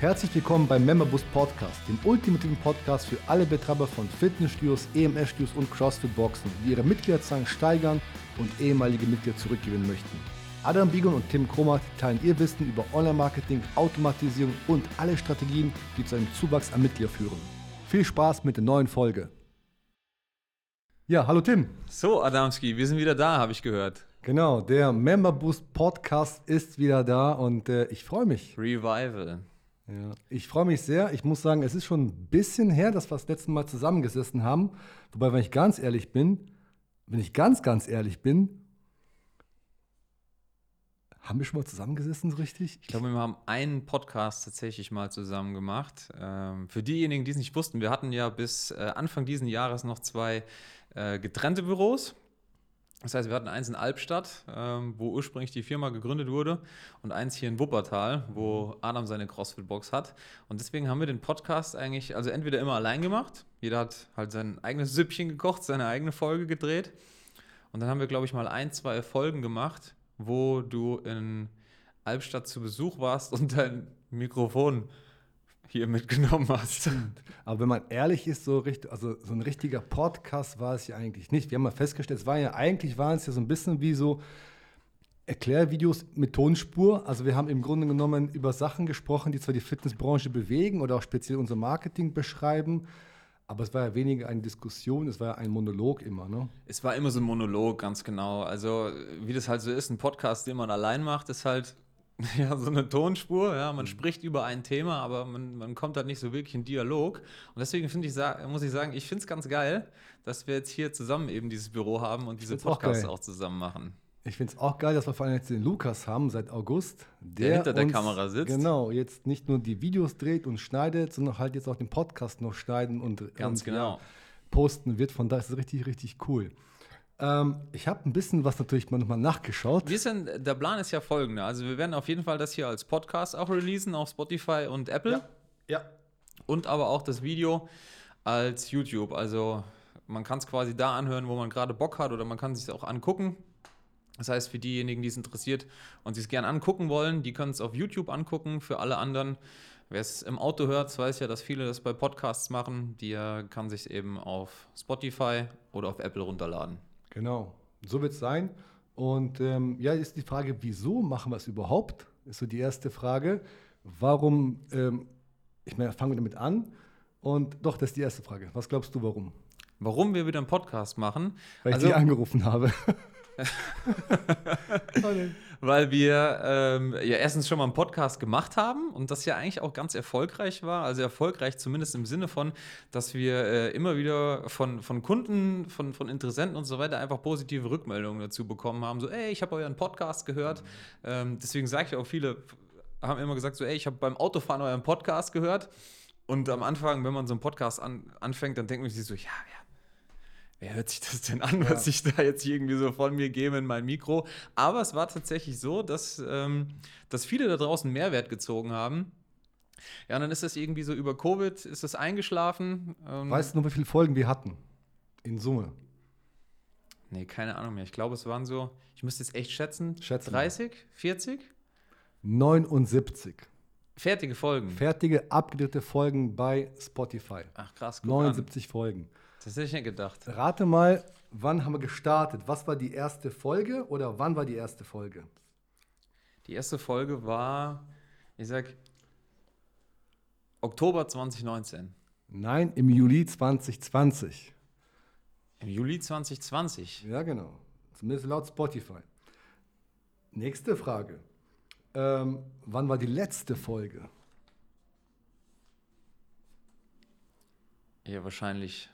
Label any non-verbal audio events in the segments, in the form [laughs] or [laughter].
Herzlich willkommen beim Memberboost Podcast, dem ultimativen Podcast für alle Betreiber von Fitnessstudios, EMS-Studios und CrossFit-Boxen, die ihre Mitgliederzahlen steigern und ehemalige Mitglieder zurückgewinnen möchten. Adam Bigon und Tim Kromat teilen ihr Wissen über Online-Marketing, Automatisierung und alle Strategien, die zu einem Zuwachs an Mitgliedern führen. Viel Spaß mit der neuen Folge. Ja, hallo Tim. So, Adamski, wir sind wieder da, habe ich gehört. Genau, der Member Boost Podcast ist wieder da und äh, ich freue mich. Revival. Ja, ich freue mich sehr. Ich muss sagen, es ist schon ein bisschen her, dass wir das letzte Mal zusammengesessen haben. Wobei, wenn ich ganz ehrlich bin, wenn ich ganz, ganz ehrlich bin, haben wir schon mal zusammengesessen, so richtig? Ich glaube, wir haben einen Podcast tatsächlich mal zusammen gemacht. Ähm, für diejenigen, die es nicht wussten, wir hatten ja bis äh, Anfang dieses Jahres noch zwei äh, getrennte Büros. Das heißt, wir hatten eins in Albstadt, ähm, wo ursprünglich die Firma gegründet wurde, und eins hier in Wuppertal, wo Adam seine CrossFit-Box hat. Und deswegen haben wir den Podcast eigentlich, also entweder immer allein gemacht, jeder hat halt sein eigenes Süppchen gekocht, seine eigene Folge gedreht. Und dann haben wir, glaube ich, mal ein, zwei Folgen gemacht, wo du in Albstadt zu Besuch warst und dein Mikrofon hier mitgenommen hast. Aber wenn man ehrlich ist, so, richtig, also so ein richtiger Podcast war es ja eigentlich nicht. Wir haben mal festgestellt, es war ja eigentlich waren es ja so ein bisschen wie so Erklärvideos mit Tonspur. Also wir haben im Grunde genommen über Sachen gesprochen, die zwar die Fitnessbranche bewegen oder auch speziell unser Marketing beschreiben. Aber es war ja weniger eine Diskussion, es war ja ein Monolog immer, ne? Es war immer so ein Monolog, ganz genau. Also, wie das halt so ist, ein Podcast, den man allein macht, ist halt [laughs] ja, so eine Tonspur, ja, man mhm. spricht über ein Thema, aber man, man kommt halt nicht so wirklich in Dialog. Und deswegen finde ich, muss ich sagen, ich finde es ganz geil, dass wir jetzt hier zusammen eben dieses Büro haben und diese Podcasts auch, auch, zusammen machen. Ich finde es auch geil, dass wir vor allem jetzt den Lukas haben seit August, der, der hinter der uns, Kamera sitzt. Genau, jetzt nicht nur die Videos dreht und schneidet, sondern halt jetzt auch den Podcast noch schneiden und, ganz und, genau. Ja, posten wird. Von daher ist es richtig, richtig cool. Ähm, ich habe ein bisschen was natürlich mal nochmal nachgeschaut. Wir sind, der Plan ist ja folgender. Also wir werden auf jeden Fall das hier als Podcast auch releasen auf Spotify und Apple. Ja. ja. Und aber auch das Video als YouTube. Also man kann es quasi da anhören, wo man gerade Bock hat oder man kann es sich auch angucken. Das heißt, für diejenigen, die es interessiert und sich es gerne angucken wollen, die können es auf YouTube angucken. Für alle anderen, wer es im Auto hört, weiß ja, dass viele das bei Podcasts machen. Die kann sich eben auf Spotify oder auf Apple runterladen. Genau, so wird es sein. Und ähm, ja, ist die Frage, wieso machen wir es überhaupt? Ist so die erste Frage. Warum, ähm, ich meine, fangen wir damit an. Und doch, das ist die erste Frage. Was glaubst du, warum? Warum wir wieder einen Podcast machen? Weil also, ich die angerufen habe. [laughs] Weil wir ähm, ja erstens schon mal einen Podcast gemacht haben und das ja eigentlich auch ganz erfolgreich war. Also erfolgreich zumindest im Sinne von, dass wir äh, immer wieder von, von Kunden, von, von Interessenten und so weiter einfach positive Rückmeldungen dazu bekommen haben. So, ey, ich habe euren Podcast gehört. Ähm, deswegen sage ich auch, viele haben immer gesagt, so, ey, ich habe beim Autofahren euren Podcast gehört. Und am Anfang, wenn man so einen Podcast an, anfängt, dann denkt man sich so, ja, ja, wer hört sich das denn an, ja. was ich da jetzt irgendwie so von mir gebe in mein Mikro? Aber es war tatsächlich so, dass, ähm, dass viele da draußen Mehrwert gezogen haben. Ja, und dann ist das irgendwie so über Covid, ist das eingeschlafen. Ähm, weißt du noch, wie viele Folgen wir hatten? In Summe? Nee, keine Ahnung mehr. Ich glaube, es waren so, ich müsste jetzt echt schätzen, schätzen 30, 40? 79. Fertige Folgen. Fertige, abgedrehte Folgen bei Spotify. Ach krass, 79 an. Folgen. Das hätte ich nicht gedacht. Rate mal, wann haben wir gestartet? Was war die erste Folge oder wann war die erste Folge? Die erste Folge war, ich sag, Oktober 2019. Nein, im Juli 2020. Im Juli 2020? Ja, genau. Zumindest laut Spotify. Nächste Frage. Ähm, wann war die letzte Folge? Ja, wahrscheinlich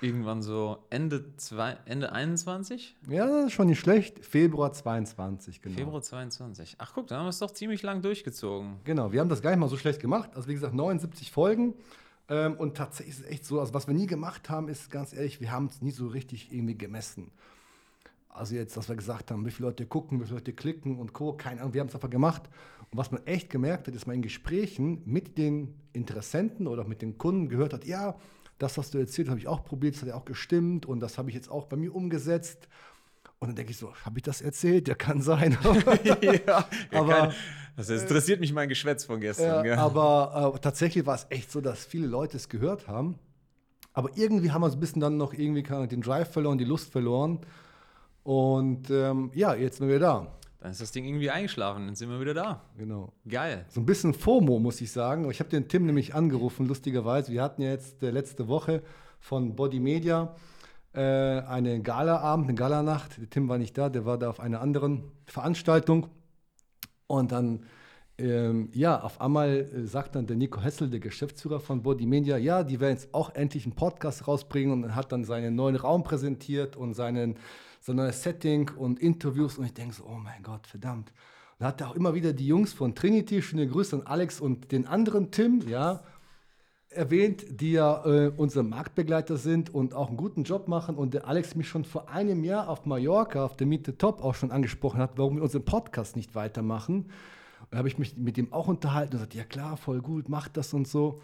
Irgendwann so Ende, zwei, Ende 21? Ja, das ist schon nicht schlecht. Februar 22, genau. Februar 22. Ach guck, da haben wir es doch ziemlich lang durchgezogen. Genau, wir haben das gar nicht mal so schlecht gemacht. Also wie gesagt, 79 Folgen. Ähm, und tatsächlich ist es echt so, also was wir nie gemacht haben, ist ganz ehrlich, wir haben es nie so richtig irgendwie gemessen. Also jetzt, dass wir gesagt haben, wie viele Leute gucken, wie viele Leute klicken und Co. Keine Ahnung, wir haben es einfach gemacht. Und was man echt gemerkt hat, ist, man in Gesprächen mit den Interessenten oder mit den Kunden gehört hat, ja, das, was du erzählt, habe ich auch probiert, das hat ja auch gestimmt und das habe ich jetzt auch bei mir umgesetzt. Und dann denke ich so, habe ich das erzählt? Ja, kann sein. [laughs] [laughs] ja, Aber- kein, das interessiert mich mein Geschwätz von gestern. Gell? aber äh, tatsächlich war es echt so, dass viele Leute es gehört haben. Aber irgendwie haben wir so ein bisschen dann noch irgendwie den Drive verloren, die Lust verloren. Und ähm, ja, jetzt sind wir da. Dann ist das Ding irgendwie eingeschlafen, dann sind wir wieder da. Genau. Geil. So ein bisschen FOMO, muss ich sagen. Ich habe den Tim nämlich angerufen, lustigerweise. Wir hatten ja jetzt äh, letzte Woche von Body Media äh, eine Galaabend, eine Galanacht. Der Tim war nicht da, der war da auf einer anderen Veranstaltung. Und dann, ähm, ja, auf einmal äh, sagt dann der Nico Hessel, der Geschäftsführer von Body Media, ja, die werden jetzt auch endlich einen Podcast rausbringen und hat dann seinen neuen Raum präsentiert und seinen, sein neues Setting und Interviews. Und ich denke so, oh mein Gott, verdammt. Und da hat er auch immer wieder die Jungs von Trinity, schöne Grüße an Alex und den anderen Tim, ja, erwähnt, die ja äh, unsere Marktbegleiter sind und auch einen guten Job machen. Und der Alex mich schon vor einem Jahr auf Mallorca, auf der Miete Top, auch schon angesprochen hat, warum wir unseren Podcast nicht weitermachen. Da habe ich mich mit dem auch unterhalten und gesagt, ja klar, voll gut, macht das und so.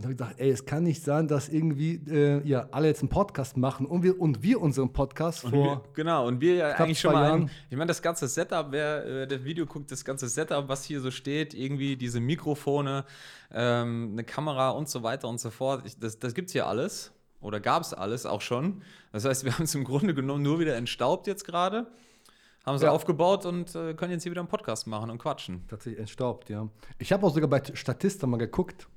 Und habe ich gesagt, ey, es kann nicht sein, dass irgendwie äh, ja, alle jetzt einen Podcast machen und wir, und wir unseren Podcast Und vor. wir, genau, und wir ja eigentlich schon mal. Ein, ich meine, das ganze Setup, wer äh, das Video guckt, das ganze Setup, was hier so steht, irgendwie diese Mikrofone, ähm, eine Kamera und so weiter und so fort, ich, das, das gibt es hier alles. Oder gab es alles auch schon. Das heißt, wir [laughs] haben es im Grunde genommen nur wieder entstaubt jetzt gerade, haben es Ja. aufgebaut und äh, können jetzt hier wieder einen Podcast machen und quatschen. Tatsächlich entstaubt, ja. Ich habe auch sogar bei Statista mal geguckt.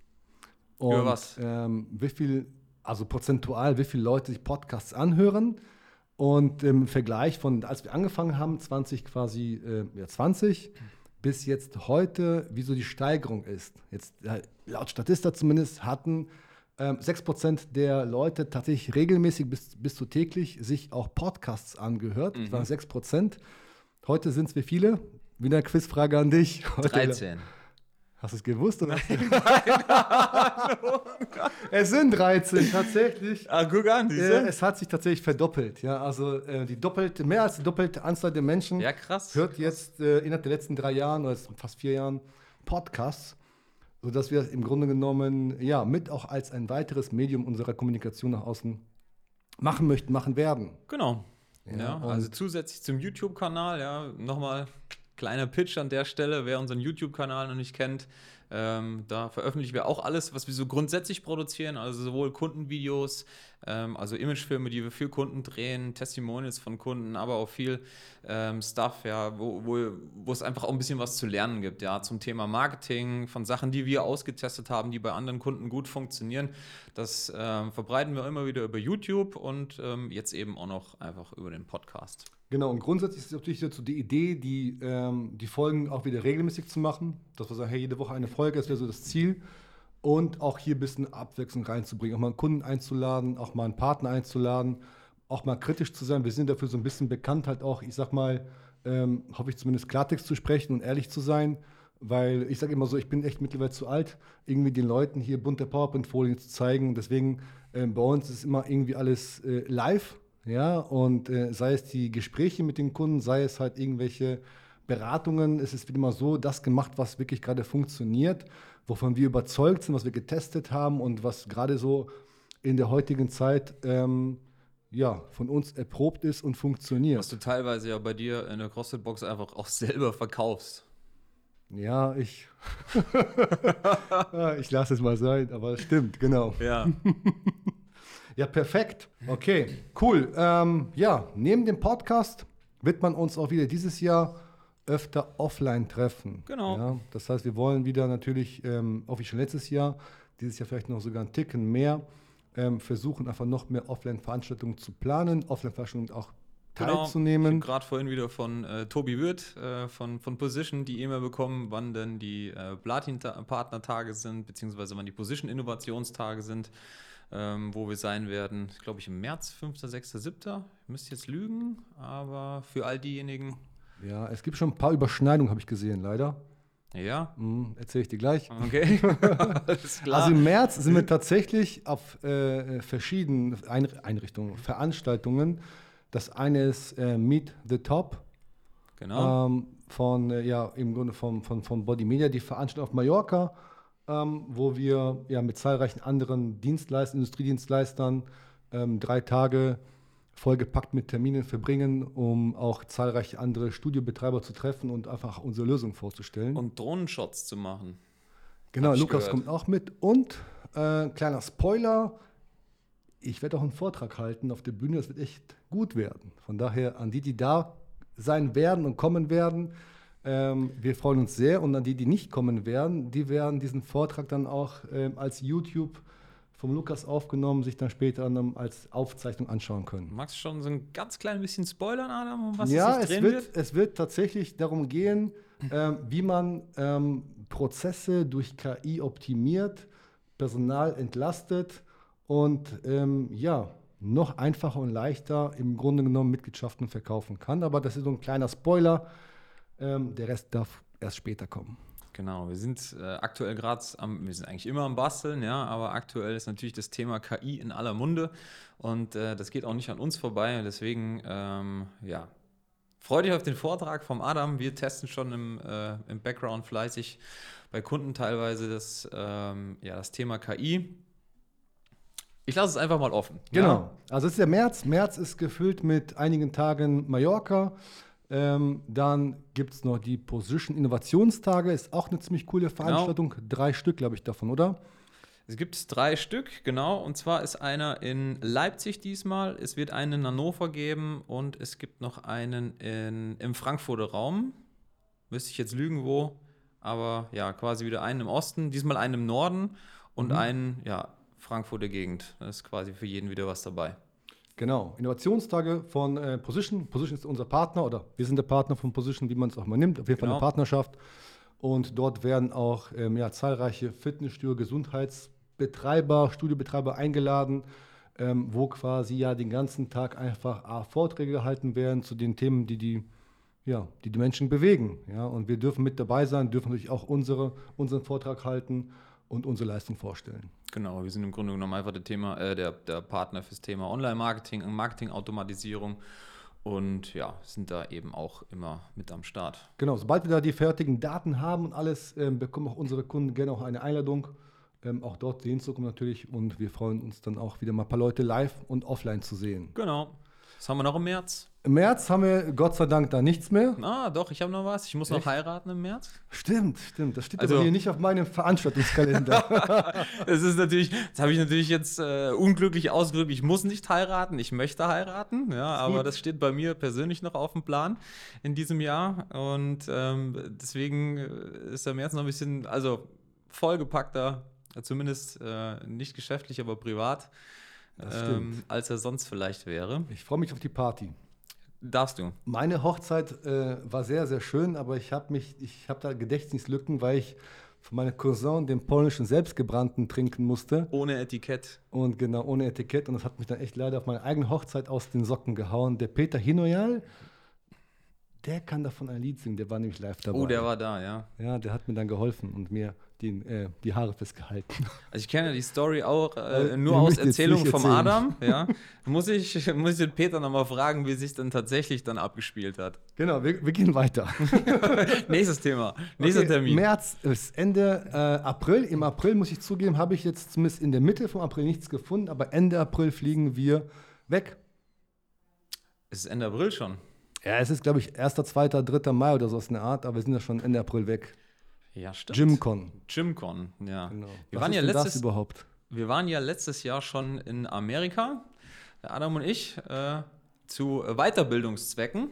Über Und, was? Ähm, wie viel, also prozentual, wie viele Leute sich Podcasts anhören. Und im Vergleich von, als wir angefangen haben, 20 quasi, äh, ja, 20, bis jetzt heute, wie so die Steigerung ist. Jetzt, äh, laut Statista zumindest, hatten ähm, 6% der Leute tatsächlich regelmäßig bis, bis zu täglich sich auch Podcasts angehört. Das waren 6%. Heute sind es wie viele? Wieder eine Quizfrage an dich. Heute 13. Hast du es gewusst? Oder? [laughs] es sind 13, tatsächlich. Ah, guck an, Äh, es hat sich tatsächlich verdoppelt. Ja, also äh, die doppelte, mehr als die doppelte Anzahl der Menschen Ja, krass. hört jetzt äh, innerhalb der letzten drei Jahren oder fast vier Jahren Podcasts, sodass wir im Grunde genommen ja mit auch als ein weiteres Medium unserer Kommunikation nach außen machen möchten, machen werden. Genau. Ja, Ja, also zusätzlich zum YouTube-Kanal, ja, nochmal kleiner Pitch an der Stelle, wer unseren YouTube-Kanal noch nicht kennt. Ähm, da veröffentlichen wir auch alles, was wir so grundsätzlich produzieren, also sowohl Kundenvideos, ähm, also Imagefilme, die wir für Kunden drehen, Testimonials von Kunden, aber auch viel ähm, Stuff, ja, wo, wo, wo es einfach auch ein bisschen was zu lernen gibt, ja, zum Thema Marketing, von Sachen, die wir ausgetestet haben, die bei anderen Kunden gut funktionieren. Das ähm, verbreiten wir immer wieder über YouTube und ähm, jetzt eben auch noch einfach über den Podcast. Genau, und grundsätzlich ist natürlich so die Idee, die, ähm, die Folgen auch wieder regelmäßig zu machen. Dass wir sagen, hey, jede Woche eine Folge, das wäre so das Ziel. Und auch hier ein bisschen Abwechslung reinzubringen, auch mal einen Kunden einzuladen, auch mal einen Partner einzuladen, auch mal kritisch zu sein. Wir sind dafür so ein bisschen bekannt, halt auch, ich sag mal, ähm, hoffe ich zumindest Klartext zu sprechen und ehrlich zu sein. Weil ich sage immer so, ich bin echt mittlerweile zu alt, irgendwie den Leuten hier bunte PowerPoint-Folien zu zeigen. Deswegen ähm, bei uns ist immer irgendwie alles äh, live. Ja, und äh, sei es die Gespräche mit den Kunden, sei es halt irgendwelche Beratungen, es ist mal so das gemacht, was wirklich gerade funktioniert, wovon wir überzeugt sind, was wir getestet haben und was gerade so in der heutigen Zeit ähm, ja, von uns erprobt ist und funktioniert. Was du teilweise ja bei dir in der CrossFit-Box einfach auch selber verkaufst. Ja, ich. [laughs] Ich lasse es mal sein, aber es stimmt, genau. Ja. [laughs] Ja, perfekt. Okay, cool. Ähm, ja, neben dem Podcast wird man uns auch wieder dieses Jahr öfter offline treffen. Genau. Ja, das heißt, wir wollen wieder natürlich, ähm, auch wie schon letztes Jahr, dieses Jahr vielleicht noch sogar einen Ticken mehr, ähm, versuchen einfach noch mehr Offline-Veranstaltungen zu planen, Offline-Veranstaltungen auch Genau. Ich teilzunehmen. habe gerade vorhin wieder von äh, Tobi Wirth äh, von, von Position die E-Mail bekommen, wann denn die äh, Platin-Partnertage sind, beziehungsweise wann die Position-Innovationstage sind, ähm, wo wir sein werden. Glaube, ich im März, 5., 6., 7. Ich müsste jetzt lügen, aber für all diejenigen, Ja, es gibt schon ein paar Überschneidungen, habe ich gesehen, leider. ja, Mhm, Erzähle ich dir gleich. okay. [laughs] Klar. Also im März sind wir tatsächlich auf äh, verschiedenen Ein Einrichtungen, Veranstaltungen. Das eine ist äh, Meet the Top genau. ähm, von, äh, ja, im Grunde von, von, von Body Media, die Veranstaltung auf Mallorca, ähm, wo wir ja mit zahlreichen anderen Dienstleistern, Industriedienstleistern ähm, drei Tage vollgepackt mit Terminen verbringen, um auch zahlreiche andere Studiobetreiber zu treffen und einfach unsere Lösung vorzustellen. Und Drohnenshots zu machen. Genau, Lukas gehört. kommt auch mit. Und äh, kleiner Spoiler, ich werde auch einen Vortrag halten auf der Bühne, das wird echt gut werden. Von daher an die, die da sein werden und kommen werden, ähm, wir freuen uns sehr. Und an die, die nicht kommen werden, die werden diesen Vortrag dann auch ähm, als YouTube vom Lukas aufgenommen, sich dann später als Aufzeichnung anschauen können. Magst du schon so ein ganz klein bisschen spoilern, Adam, um was ja, es, es wird, wird? es wird tatsächlich darum gehen, ähm, wie man ähm, Prozesse durch KI optimiert, Personal entlastet und ähm, ja, noch einfacher und leichter im Grunde genommen Mitgliedschaften verkaufen kann. Aber das ist so ein kleiner Spoiler. Ähm, der Rest darf erst später kommen. Genau, wir sind äh, aktuell gerade am, wir sind eigentlich immer am Basteln, ja, aber aktuell ist natürlich das Thema KI in aller Munde und äh, das geht auch nicht an uns vorbei. Deswegen, ähm, ja, freue dich auf den Vortrag vom Adam. Wir testen schon im, äh, im Background fleißig bei Kunden teilweise das, ähm, ja, das Thema KI. Ich lasse es einfach mal offen. Genau. Ja? Also es ist der März. März ist gefüllt mit einigen Tagen Mallorca. Ähm, dann gibt es noch die Position Innovationstage, ist auch eine ziemlich coole genau. Veranstaltung. Genau. Drei Stück, glaube ich, davon, oder? Es gibt drei Stück, genau. Und zwar ist einer in Leipzig diesmal. Es wird einen in Hannover geben und es gibt noch einen in, im Frankfurter Raum. Müsste ich jetzt lügen, wo. Aber ja, quasi wieder einen im Osten, diesmal einen im Norden und mhm. einen, ja, Frankfurter Gegend. Da ist quasi für jeden wieder was dabei. Genau, Innovationstage von äh, Position. Position ist unser Partner oder wir sind der Partner von Position, wie man es auch mal nimmt. Auf jeden Fall genau. eine Partnerschaft. Und dort werden auch ähm, ja, zahlreiche Fitnessstudio, Gesundheitsbetreiber, Studiobetreiber eingeladen, ähm, wo quasi ja den ganzen Tag einfach A, Vorträge gehalten werden zu den Themen, die die, ja, die, die Menschen bewegen. Ja? Und wir dürfen mit dabei sein, dürfen natürlich auch unsere, unseren Vortrag halten und unsere Leistung vorstellen. Genau, wir sind im Grunde genommen einfach der, Thema, äh, der, der Partner fürs Thema Online-Marketing, Marketing-Automatisierung und ja, sind da eben auch immer mit am Start. Genau, sobald wir da die fertigen Daten haben und alles, ähm, bekommen auch unsere Kunden gerne auch eine Einladung, ähm, auch dort sehen zu kommen natürlich und wir freuen uns dann auch wieder mal ein paar Leute live und offline zu sehen. Genau. Was haben wir noch im März? Im März haben wir Gott sei Dank da nichts mehr. Ah, doch, ich habe noch was. Ich muss Echt? noch heiraten im März. Stimmt, stimmt. Das steht also, aber hier nicht auf meinem Veranstaltungskalender. [laughs] das ist natürlich, das habe ich natürlich jetzt äh, unglücklich ausgedrückt. Ich muss nicht heiraten, ich möchte heiraten. Ja, aber gut. das steht bei mir persönlich noch auf dem Plan in diesem Jahr. Und ähm, deswegen äh, ist der März noch ein bisschen, also vollgepackter, zumindest äh, nicht geschäftlich, aber privat ähm, als er sonst vielleicht wäre. Ich freue mich auf die Party. Darfst du? Meine Hochzeit äh, war sehr, sehr schön, aber ich habe mich, ich habe da Gedächtnislücken, weil ich von meinem Cousin den polnischen Selbstgebrannten trinken musste. Ohne Etikett. Und genau, ohne Etikett. Und das hat mich dann echt leider auf meine eigene Hochzeit aus den Socken gehauen. Der Peter Hinoyal, der kann davon ein Lied singen, der war nämlich live dabei. Oh, der war da, ja. Ja, der hat mir dann geholfen und mir die, äh, die Haare festgehalten. Also ich kenne die Story auch äh, nur aus Erzählungen vom Adam. [laughs] Ja. muss, ich, muss ich den Peter nochmal fragen, wie sich dann tatsächlich dann abgespielt hat. Genau, wir, wir gehen weiter. [laughs] Nächstes Thema, nächster okay, Termin. März ist Ende äh, April. Im April, muss ich zugeben, habe ich jetzt zumindest in der Mitte vom April nichts gefunden, aber Ende April fliegen wir weg. Ist es Ende April schon? Ja, es ist, glaube ich, 1., 2., 3. Mai oder so aus einer Art, aber wir sind ja schon Ende April weg. Ja, stimmt. Gymcon. Gymcon, ja. Genau. Wir Was waren ja letztes, das überhaupt? Wir waren ja letztes Jahr schon in Amerika, Adam und ich, äh, zu Weiterbildungszwecken.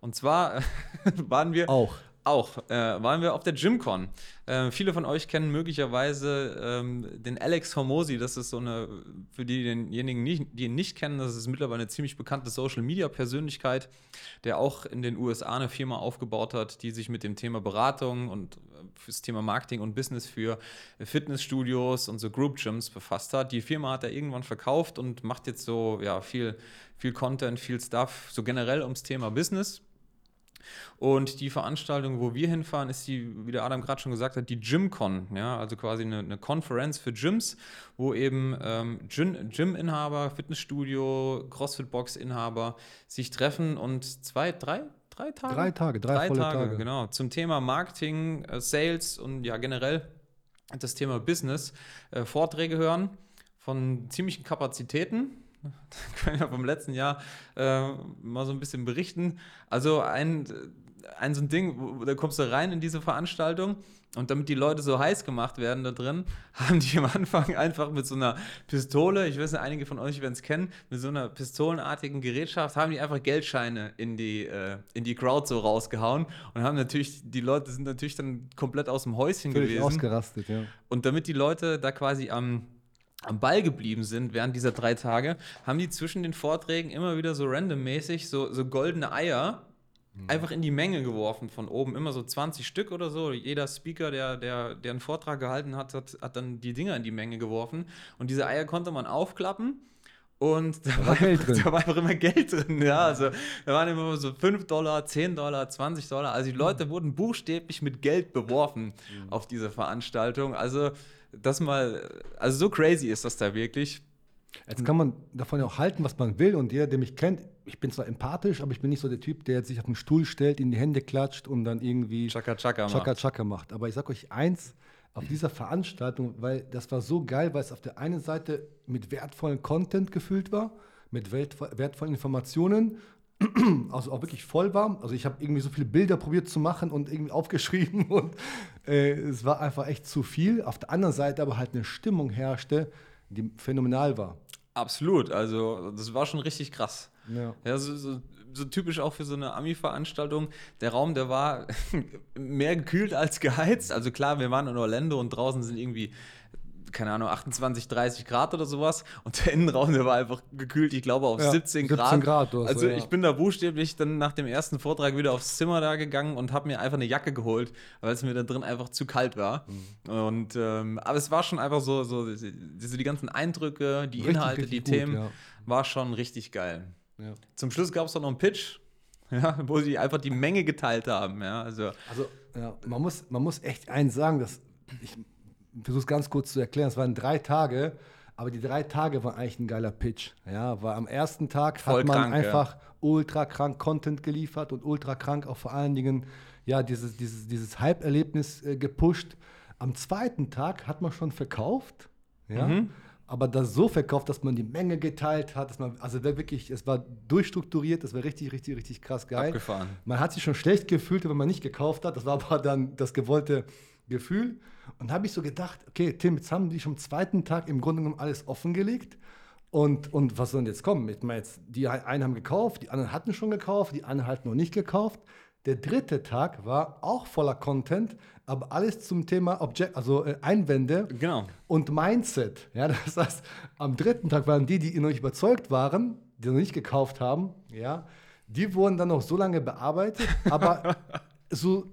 Und zwar [laughs] waren wir auch auch, äh, waren wir auf der GymCon. Äh, viele von euch kennen möglicherweise ähm, den Alex Hormosi. Das ist so eine, für diejenigen, die ihn nicht kennen, das ist mittlerweile eine ziemlich bekannte Social-Media-Persönlichkeit, der auch in den USA eine Firma aufgebaut hat, die sich mit dem Thema Beratung und äh, fürs Thema Marketing und Business für Fitnessstudios und so Group Gyms befasst hat. Die Firma hat er irgendwann verkauft und macht jetzt so ja, viel, viel Content, viel Stuff, so generell ums Thema Business. Und die Veranstaltung, wo wir hinfahren, ist die, wie der Adam gerade schon gesagt hat, die GymCon. Ja, also quasi eine, eine Konferenz für Gyms, wo eben ähm, Gym-Inhaber, Fitnessstudio, CrossFit-Box-Inhaber sich treffen und zwei, drei, drei Tage? Drei Tage, drei, drei volle Tage, Tage. Genau, zum Thema Marketing, äh, Sales und ja generell das Thema Business äh, Vorträge hören von ziemlichen Kapazitäten Da können wir vom letzten Jahr äh, mal so ein bisschen berichten. Also ein, ein so ein Ding, wo, da kommst du rein in diese Veranstaltung und damit die Leute so heiß gemacht werden da drin, [laughs] haben die am Anfang einfach mit so einer Pistole, ich weiß nicht, einige von euch werden es kennen, mit so einer pistolenartigen Gerätschaft, haben die einfach Geldscheine in die, äh, in die Crowd so rausgehauen und haben natürlich, die Leute sind natürlich dann komplett aus dem Häuschen Völlig gewesen. ausgerastet, ja. Und damit die Leute da quasi am, am Ball geblieben sind während dieser drei Tage, haben die zwischen den Vorträgen immer wieder so randommäßig so, so goldene Eier einfach in die Menge geworfen von oben. Immer so 20 Stück oder so. Jeder Speaker, der, der, der einen Vortrag gehalten hat, hat, hat dann die Dinger in die Menge geworfen. Und diese Eier konnte man aufklappen. Und da, war war, drin. da war einfach immer Geld drin. Ja, also da waren immer so 5 Dollar, 10 Dollar, 20 Dollar. Also die Leute wurden buchstäblich mit Geld beworfen auf diese Veranstaltung. Also das mal, also so crazy ist das da wirklich. Jetzt kann man davon ja auch halten, was man will. Und jeder, der mich kennt, ich bin zwar empathisch, aber ich bin nicht so der Typ, der jetzt sich auf den Stuhl stellt, in die Hände klatscht und dann irgendwie Chaka Chaka macht. Chaka Chaka macht. Aber ich sag euch eins, auf dieser Veranstaltung, weil das war so geil, weil es auf der einen Seite mit wertvollen Content gefüllt war, mit wertvollen Informationen, [clears throat] also auch wirklich voll war. Also ich habe irgendwie so viele Bilder probiert zu machen und irgendwie aufgeschrieben [laughs] und äh, es war einfach echt zu viel. Auf der anderen Seite aber halt eine Stimmung herrschte, die phänomenal war. Absolut, also das war schon richtig krass. Ja. Ja, so, so, so typisch auch für so eine Ami-Veranstaltung. Der Raum, der war [laughs] mehr gekühlt als geheizt. Also klar, wir waren in Orlando und draußen sind irgendwie, keine Ahnung, 28, 30 Grad oder sowas. Und der Innenraum, der war einfach gekühlt, ich glaube, auf Ja, 17 17 Grad. Grad oder so, also ja. ich bin da buchstäblich dann nach dem ersten Vortrag wieder aufs Zimmer da gegangen und habe mir einfach eine Jacke geholt, weil es mir da drin einfach zu kalt war. Mhm. Und ähm, aber es war schon einfach so, so diese, die ganzen Eindrücke, die Richtig, Inhalte, richtig die gut, Themen, ja. war schon richtig geil. Zum Schluss gab es dann noch einen Pitch, [laughs] ja, wo sie einfach die Menge geteilt haben. Ja, also, Also, ja, man, muss, man muss echt eins sagen, dass ich versuche es ganz kurz zu erklären. Es waren drei Tage, aber die drei Tage waren eigentlich ein geiler Pitch. Ja, weil am ersten Tag Voll hat man krank, ja. einfach ultra krank Content geliefert und ultra krank auch vor allen Dingen ja, dieses, dieses, dieses Hype-Erlebnis äh, gepusht. Am zweiten Tag hat man schon verkauft. Ja. Mhm. Aber das so verkauft, dass man die Menge geteilt hat, dass man, also wirklich, es war durchstrukturiert, das war richtig, richtig, richtig krass geil. Abgefahren. Man hat sich schon schlecht gefühlt, wenn man nicht gekauft hat. Das war aber dann das gewollte Gefühl. Und habe ich so gedacht, okay, Tim, jetzt haben die schon am zweiten Tag im Grunde genommen alles offengelegt. Und, und was soll denn jetzt kommen? Ich meine, jetzt, die einen haben gekauft, die anderen hatten schon gekauft, die anderen hatten noch nicht gekauft. Der dritte Tag war auch voller Content, aber alles zum Thema Object, also äh, Einwände genau. und Mindset. Ja, das heißt, am dritten Tag waren die, die noch nicht überzeugt waren, die noch nicht gekauft haben, ja, die wurden dann noch so lange bearbeitet, aber [laughs] so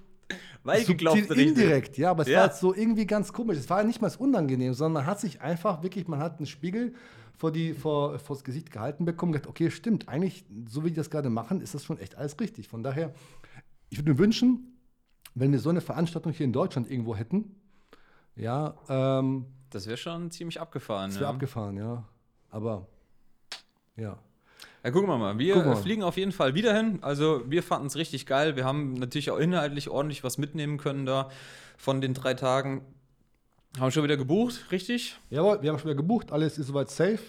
Weil subtil geglaubt richtig. indirekt, ja, aber es Ja. war so irgendwie ganz komisch. Es war nicht mal unangenehm, sondern man hat sich einfach wirklich, man hat einen Spiegel vor, die, vor, vor das Gesicht gehalten bekommen, gedacht, okay, stimmt, eigentlich, so wie die das gerade machen, ist das schon echt alles richtig. Von daher, ich würde mir wünschen, wenn wir so eine Veranstaltung hier in Deutschland irgendwo hätten, ja, ähm, Das wäre schon ziemlich abgefahren. das wäre ja. abgefahren, ja. Aber, ja. Ja, gucken wir mal. Wir wir fliegen auf jeden Fall wieder hin. Also wir fanden es richtig geil. Wir haben natürlich auch inhaltlich ordentlich was mitnehmen können da von den drei Tagen. Haben schon wieder gebucht, richtig? Jawohl, wir haben schon wieder gebucht, alles ist soweit safe.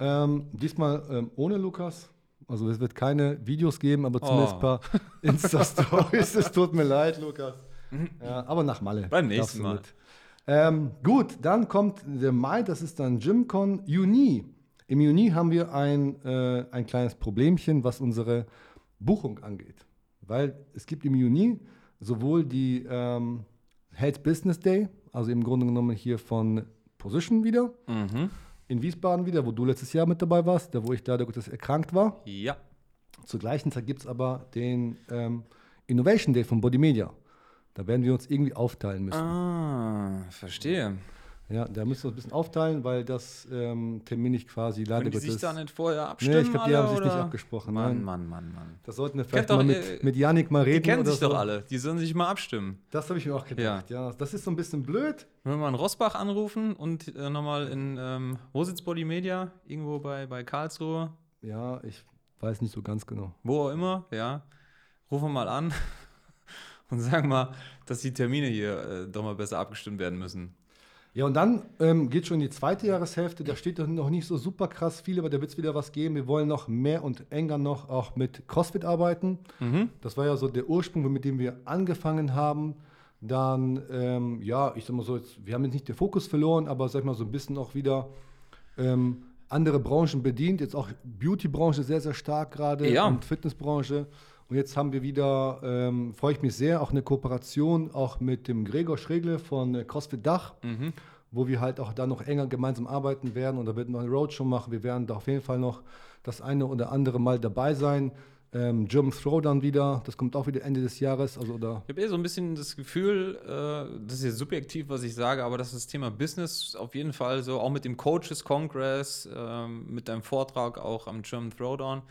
Ähm, diesmal ähm, ohne Lukas. Also es wird keine Videos geben, aber zumindest Oh. ein paar [laughs] Insta-Stories. es tut mir leid, Lukas. Ja, aber nach Malle. Beim nächsten Mal. Ähm, gut, dann kommt der Mai, das ist dann GymCon Juni. Im Juni haben wir ein, äh, ein kleines Problemchen, was unsere Buchung angeht. Weil es gibt im Juni sowohl die ähm, Health Business Day, also im Grunde genommen hier von Position wieder, Mhm. in Wiesbaden wieder, wo du letztes Jahr mit dabei warst, da wo ich leider Gottes erkrankt war. Ja. Zur gleichen Zeit gibt es aber den ähm, Innovation Day von Body Media. Da werden wir uns irgendwie aufteilen müssen. Ah, verstehe. Ja, da müssen wir uns ein bisschen aufteilen, weil das ähm, Termin nicht quasi leider Können die sich Gottes. da nicht vorher abstimmen? nee, ich glaube, die haben sich nicht oder? abgesprochen. Mann, nein. Mann, Mann, Mann. Das sollten wir vielleicht mal äh, mit, mit Janik mal reden. Die kennen sich so. doch alle. Die sollen sich mal abstimmen. Das habe ich mir auch gedacht. Ja. Das ist so ein bisschen blöd. Wenn wir mal in Rosbach anrufen und äh, nochmal in, ähm, wo sitzt Body Media? Irgendwo bei, bei Karlsruhe, Ja, ich weiß nicht so ganz genau. wo auch immer, ja. Rufen wir mal an [laughs] und sagen mal, dass die Termine hier äh, doch mal besser abgestimmt werden müssen. Ja, und dann ähm, geht schon die zweite Jahreshälfte. Da steht noch nicht so super krass viel, aber da wird es wieder was geben. Wir wollen noch mehr und enger noch auch mit CrossFit arbeiten. Mhm. Das war ja so der Ursprung, mit dem wir angefangen haben. Dann, ähm, ja, ich sag mal so, jetzt, wir haben jetzt nicht den Fokus verloren, aber sag ich mal so ein bisschen auch wieder ähm, andere Branchen bedient. Jetzt auch Beauty-Branche sehr, sehr stark gerade Ja. und Fitnessbranche. Und jetzt haben wir wieder, ähm, freue ich mich sehr, auch eine Kooperation auch mit dem Gregor Schregle von äh, CrossFit Dach, Mhm. wo wir halt auch da noch enger gemeinsam arbeiten werden. Und da wird noch eine Roadshow machen. Wir werden da auf jeden Fall noch das eine oder andere Mal dabei sein. Ähm, German Throwdown wieder, das kommt auch wieder Ende des Jahres. Also da Ich habe eh so ein bisschen das Gefühl, äh, das ist jetzt subjektiv, was ich sage, aber dass das Thema Business auf jeden Fall so, auch mit dem Coaches Congress, ähm, mit deinem Vortrag auch am German Throwdown,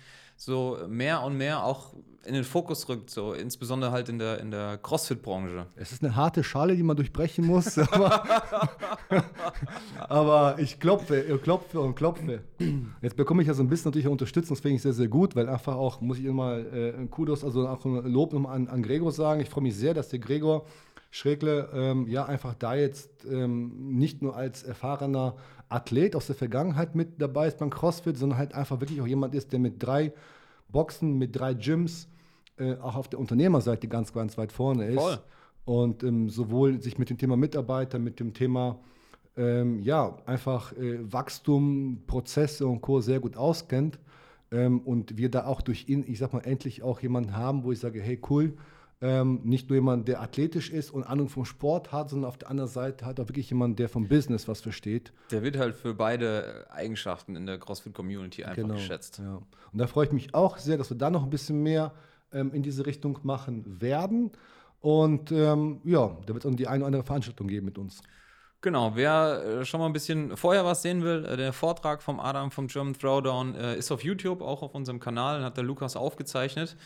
so mehr und mehr auch in den Fokus rückt, so insbesondere halt in der, in der CrossFit-Branche. Es ist eine harte Schale, die man durchbrechen muss, [laughs] aber, aber ich klopfe, klopfe und klopfe. Jetzt bekomme ich ja so ein bisschen natürlich Unterstützung, das finde ich sehr, sehr gut, weil einfach auch, muss ich immer äh, Kudos, also auch ein Lob an, an Gregor sagen. Ich freue mich sehr, dass der Gregor Schregle ähm, ja einfach da jetzt ähm, nicht nur als erfahrener Athlet aus der Vergangenheit mit dabei ist beim CrossFit, sondern halt einfach wirklich auch jemand ist, der mit drei Boxen, mit drei Gyms äh, auch auf der Unternehmerseite ganz, ganz weit vorne ist. Voll. Und ähm, sowohl sich mit dem Thema Mitarbeiter, mit dem Thema ähm, ja, einfach äh, Wachstum, Prozesse und Co. sehr gut auskennt. Ähm, und wir da auch durch ihn, ich sag mal, endlich auch jemanden haben, wo ich sage, hey, cool, ähm, nicht nur jemand, der athletisch ist und Ahnung vom Sport hat, sondern auf der anderen Seite hat auch wirklich jemand, der vom Business was versteht. Der wird halt für beide Eigenschaften in der CrossFit-Community einfach geschätzt. Ja. Und da freue ich mich auch sehr, dass wir da noch ein bisschen mehr ähm, in diese Richtung machen werden. Und ähm, ja, da wird es auch die eine oder andere Veranstaltung geben mit uns. Genau, wer äh, schon mal ein bisschen vorher was sehen will, äh, der Vortrag vom Adam vom German Throwdown äh, ist auf YouTube, auch auf unserem Kanal, hat der Lukas aufgezeichnet.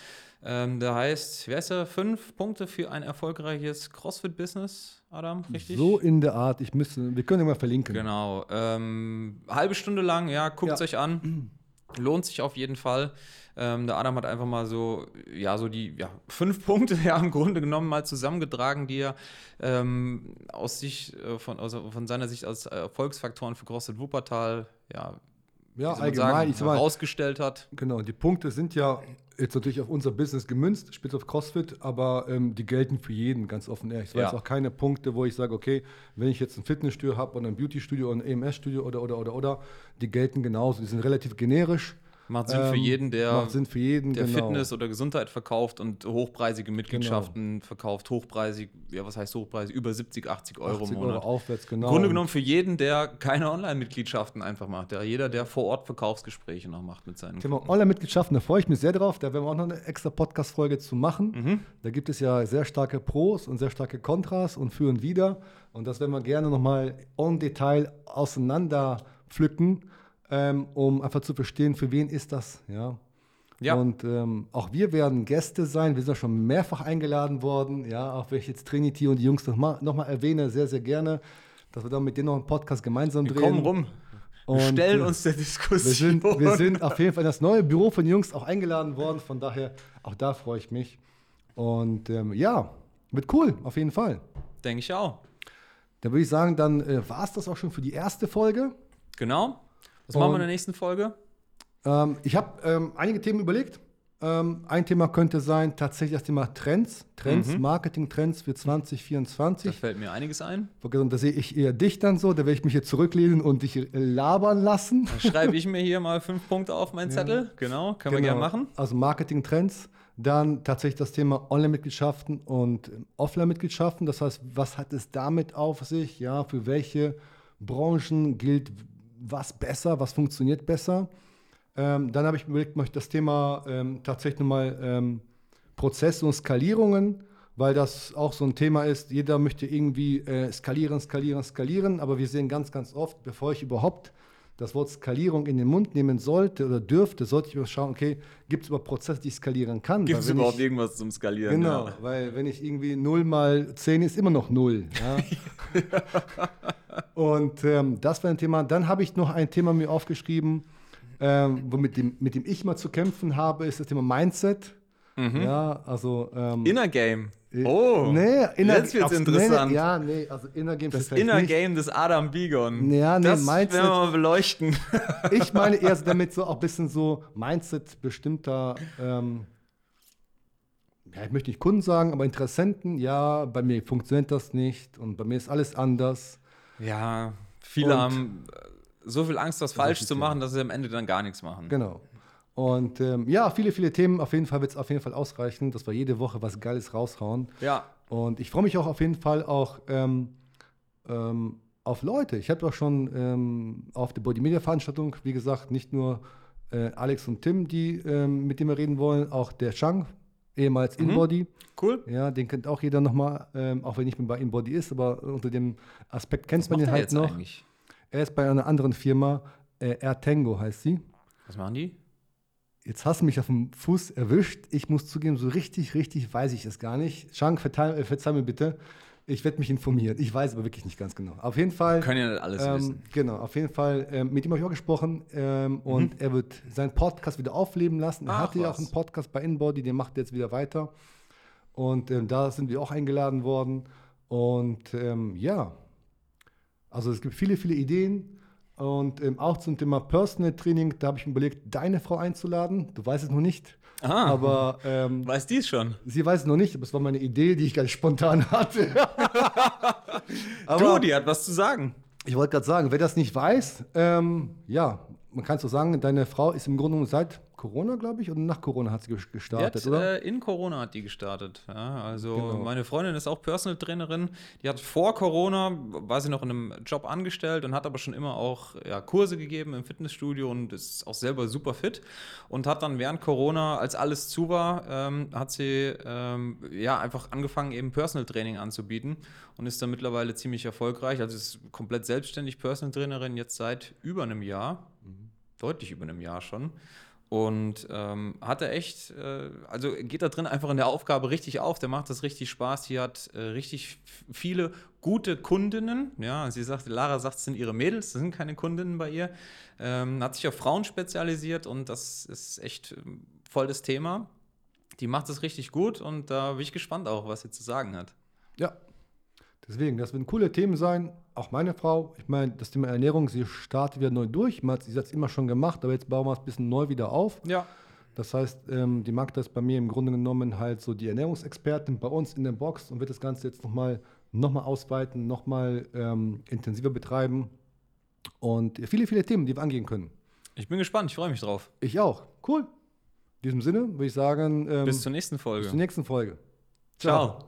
Ähm, der heißt, wer ist der? Fünf Punkte für ein erfolgreiches CrossFit-Business, Adam, richtig? So in der Art, ich müsste, wir können ja mal verlinken. Genau. Ähm, halbe Stunde lang, ja, guckt es Ja. euch an. Lohnt sich auf jeden Fall. Ähm, der Adam hat einfach mal so, ja, so die ja, [laughs] fünf Punkte ja im Grunde genommen mal zusammengetragen, die er ähm, aus sich, äh, von, also von seiner Sicht als Erfolgsfaktoren für CrossFit Wuppertal, ja, Ja, allgemein, sagen, herausgestellt hat. Genau, die Punkte sind ja jetzt natürlich auf unser Business gemünzt, speziell auf CrossFit, aber ähm, die gelten für jeden, ganz offen ehrlich. Es waren Ja. jetzt auch keine Punkte, wo ich sage, okay, wenn ich jetzt ein Fitnessstudio habe oder ein Beautystudio oder ein EMS-Studio oder, oder, oder, oder, die gelten genauso. Die sind relativ generisch. Macht Sinn für Ähm, jeden, der, für jeden, der genau. Fitness oder Gesundheit verkauft und hochpreisige Mitgliedschaften verkauft. Hochpreisig, ja, was heißt hochpreisig? Über 70, 80 Euro 80 im Monat. Euro aufwärts, genau. Im Grunde genommen für jeden, der keine Online-Mitgliedschaften einfach macht. Der, jeder, der vor Ort Verkaufsgespräche noch macht mit seinen Thema Online-Mitgliedschaften, da freue ich mich sehr drauf. Da werden wir auch noch eine extra Podcast-Folge zu machen. Mhm. Da gibt es ja sehr starke Pros und sehr starke Kontras und für und wider. Und das werden wir gerne nochmal en Detail auseinander pflücken, ähm, um einfach zu verstehen, für wen ist das. Ja. Ja. Und ähm, auch wir werden Gäste sein. Wir sind ja schon mehrfach eingeladen worden. Ja, auch wenn ich jetzt Trinity und die Jungs nochmal noch mal erwähne, sehr, sehr gerne, dass wir dann mit denen noch einen Podcast gemeinsam Wir drehen. kommen rum. Wir Und, stellen äh, uns der Wir Diskussion. sind, wir [laughs] sind auf jeden Fall in das neue Büro von Jungs auch eingeladen worden. Von daher, auch da freue ich mich. Und ähm, ja, wird cool, auf jeden Fall. Denke ich auch. Da würde ich sagen, dann äh, war es das auch schon für die erste Folge. Genau. Was machen wir in der nächsten Folge? Ähm, ich habe ähm, einige Themen überlegt. Ähm, ein Thema könnte sein tatsächlich das Thema Trends, Trends, Mhm. Marketing-Trends für Da 2024. fällt mir einiges ein. Da sehe ich eher dich dann so, da werde ich mich hier zurücklehnen und dich labern lassen. Dann schreibe ich mir hier mal fünf Punkte auf meinen Zettel. Genau, können wir gerne machen. Also Marketing-Trends. Dann tatsächlich das Thema Online-Mitgliedschaften und ähm, Offline-Mitgliedschaften. Das heißt, was hat es damit auf sich? Ja, für welche Branchen gilt was besser, was funktioniert besser? Ähm, dann habe ich überlegt, möchte das Thema ähm, tatsächlich nochmal ähm, Prozesse und Skalierungen, weil das auch so ein Thema ist. Jeder möchte irgendwie äh, skalieren, skalieren, skalieren, aber wir sehen ganz, ganz oft, bevor ich überhaupt das Wort Skalierung in den Mund nehmen sollte oder dürfte, sollte ich mir schauen, okay, gibt es überhaupt Prozesse, die ich skalieren kann? Gibt es überhaupt ich, irgendwas zum Skalieren? Genau, weil wenn ich irgendwie 0 mal 10 ist immer noch 0. Ja? [laughs] [laughs] Und ähm, das war ein Thema. Dann habe ich noch ein Thema mir aufgeschrieben, ähm, womit dem, mit dem ich mal zu kämpfen habe, ist das Thema Mindset. Ja, also. Ähm, Inner Game. äh, Oh, nee, Inner, jetzt wird's interessant. Nee, ja, nee, also Inner Game Das Inner nicht. Game des Adam Bigon. Ja, nee, das Mindset- werden wir mal beleuchten. [laughs] Ich meine eher [laughs] damit so auch ein bisschen so Mindset bestimmter, ähm, ja, ich möchte nicht Kunden sagen, aber Interessenten, ja, bei mir funktioniert das nicht und bei mir ist alles anders. Ja, viele Und- haben äh, so viel Angst, was falsch zu machen, dass sie am Ende dann gar nichts machen. Genau. Und ähm, ja, viele, viele Themen. Auf jeden Fall wird es auf jeden Fall ausreichen, dass wir jede Woche was Geiles raushauen. Ja, Und ich freue mich auch auf jeden Fall auch ähm, ähm, auf Leute. Ich habe auch schon ähm, auf der Body Media Veranstaltung, wie gesagt, nicht nur äh, Alex und Tim, die ähm, mit dem wir reden wollen, auch der Chang, ehemals Mhm. InBody. cool. Ja, den kennt auch jeder nochmal, ähm, auch wenn nicht mehr bei InBody ist, aber unter dem Aspekt kennt Was man ihn halt noch. eigentlich? Er ist bei einer anderen Firma, äh, Airtango heißt sie. Was machen die? Jetzt hast du mich auf dem Fuß erwischt. Ich muss zugeben, so richtig, richtig weiß ich es gar nicht. Chang, verzeih, äh, verzeih mir bitte. Ich werde mich informieren. Ich weiß aber wirklich nicht ganz genau. Auf jeden Fall. Können ja alles ähm, wissen. genau, auf jeden Fall. Ähm, mit ihm habe ich auch gesprochen ähm, und er wird seinen Podcast wieder aufleben lassen. Er Ach, hatte ja auch einen Podcast bei InBody, den macht er jetzt wieder weiter. Und ähm, da sind wir auch eingeladen worden. Und ähm, ja, also es gibt viele, viele Ideen. Und ähm, auch zum Thema Personal Training, da habe ich mir überlegt, deine Frau einzuladen. Du weißt es noch nicht. Aha. Aber ähm, Weiß dies schon? sie weiß es noch nicht, aber es war meine Idee, die ich ganz spontan hatte. [laughs] du, die hat was zu sagen. Ich wollte gerade sagen, wer das nicht weiß, ähm, ja, man kann so sagen, deine Frau ist im Grunde genommen seit Corona, glaube ich, und nach Corona hat sie gestartet, hat, oder? äh, in Corona hat die gestartet. Ja, also Genau. meine Freundin ist auch Personal Trainerin. Die hat vor Corona, war sie noch in einem Job angestellt und hat aber schon immer auch ja, Kurse gegeben im Fitnessstudio und ist auch selber super fit. Und hat dann während Corona, als alles zu war, ähm, hat sie ähm, ja einfach angefangen, eben Personal Training anzubieten und ist dann mittlerweile ziemlich erfolgreich. Also ist komplett selbstständig Personal Trainerin jetzt seit über einem Jahr, deutlich über einem Jahr schon. Und ähm, hat er echt, äh, also geht da drin einfach in der Aufgabe richtig auf, der macht das richtig Spaß. Die hat äh, richtig viele gute Kundinnen. Ja, sie sagt, Lara sagt, es sind ihre Mädels, das sind keine Kundinnen bei ihr. Ähm, hat sich auf Frauen spezialisiert und das ist echt ähm, voll das Thema. Die macht das richtig gut und da bin ich gespannt auch, was sie zu sagen hat. Ja. Deswegen, das werden coole Themen sein. Auch meine Frau, ich meine, das Thema Ernährung, sie startet wieder neu durch. Man hat- Sie hat es immer schon gemacht, aber jetzt bauen wir es ein bisschen neu wieder auf. Ja. Das heißt, ähm, die Magda ist bei mir im Grunde genommen halt so die Ernährungsexpertin bei uns in der Box und wird das Ganze jetzt nochmal noch mal ausweiten, nochmal ähm, intensiver betreiben. Und viele, viele Themen, die wir angehen können. Ich bin gespannt, ich freue mich drauf. Ich auch. Cool. In diesem Sinne würde ich sagen, ähm, Bis zur nächsten Folge. bis zur nächsten Folge. Ciao.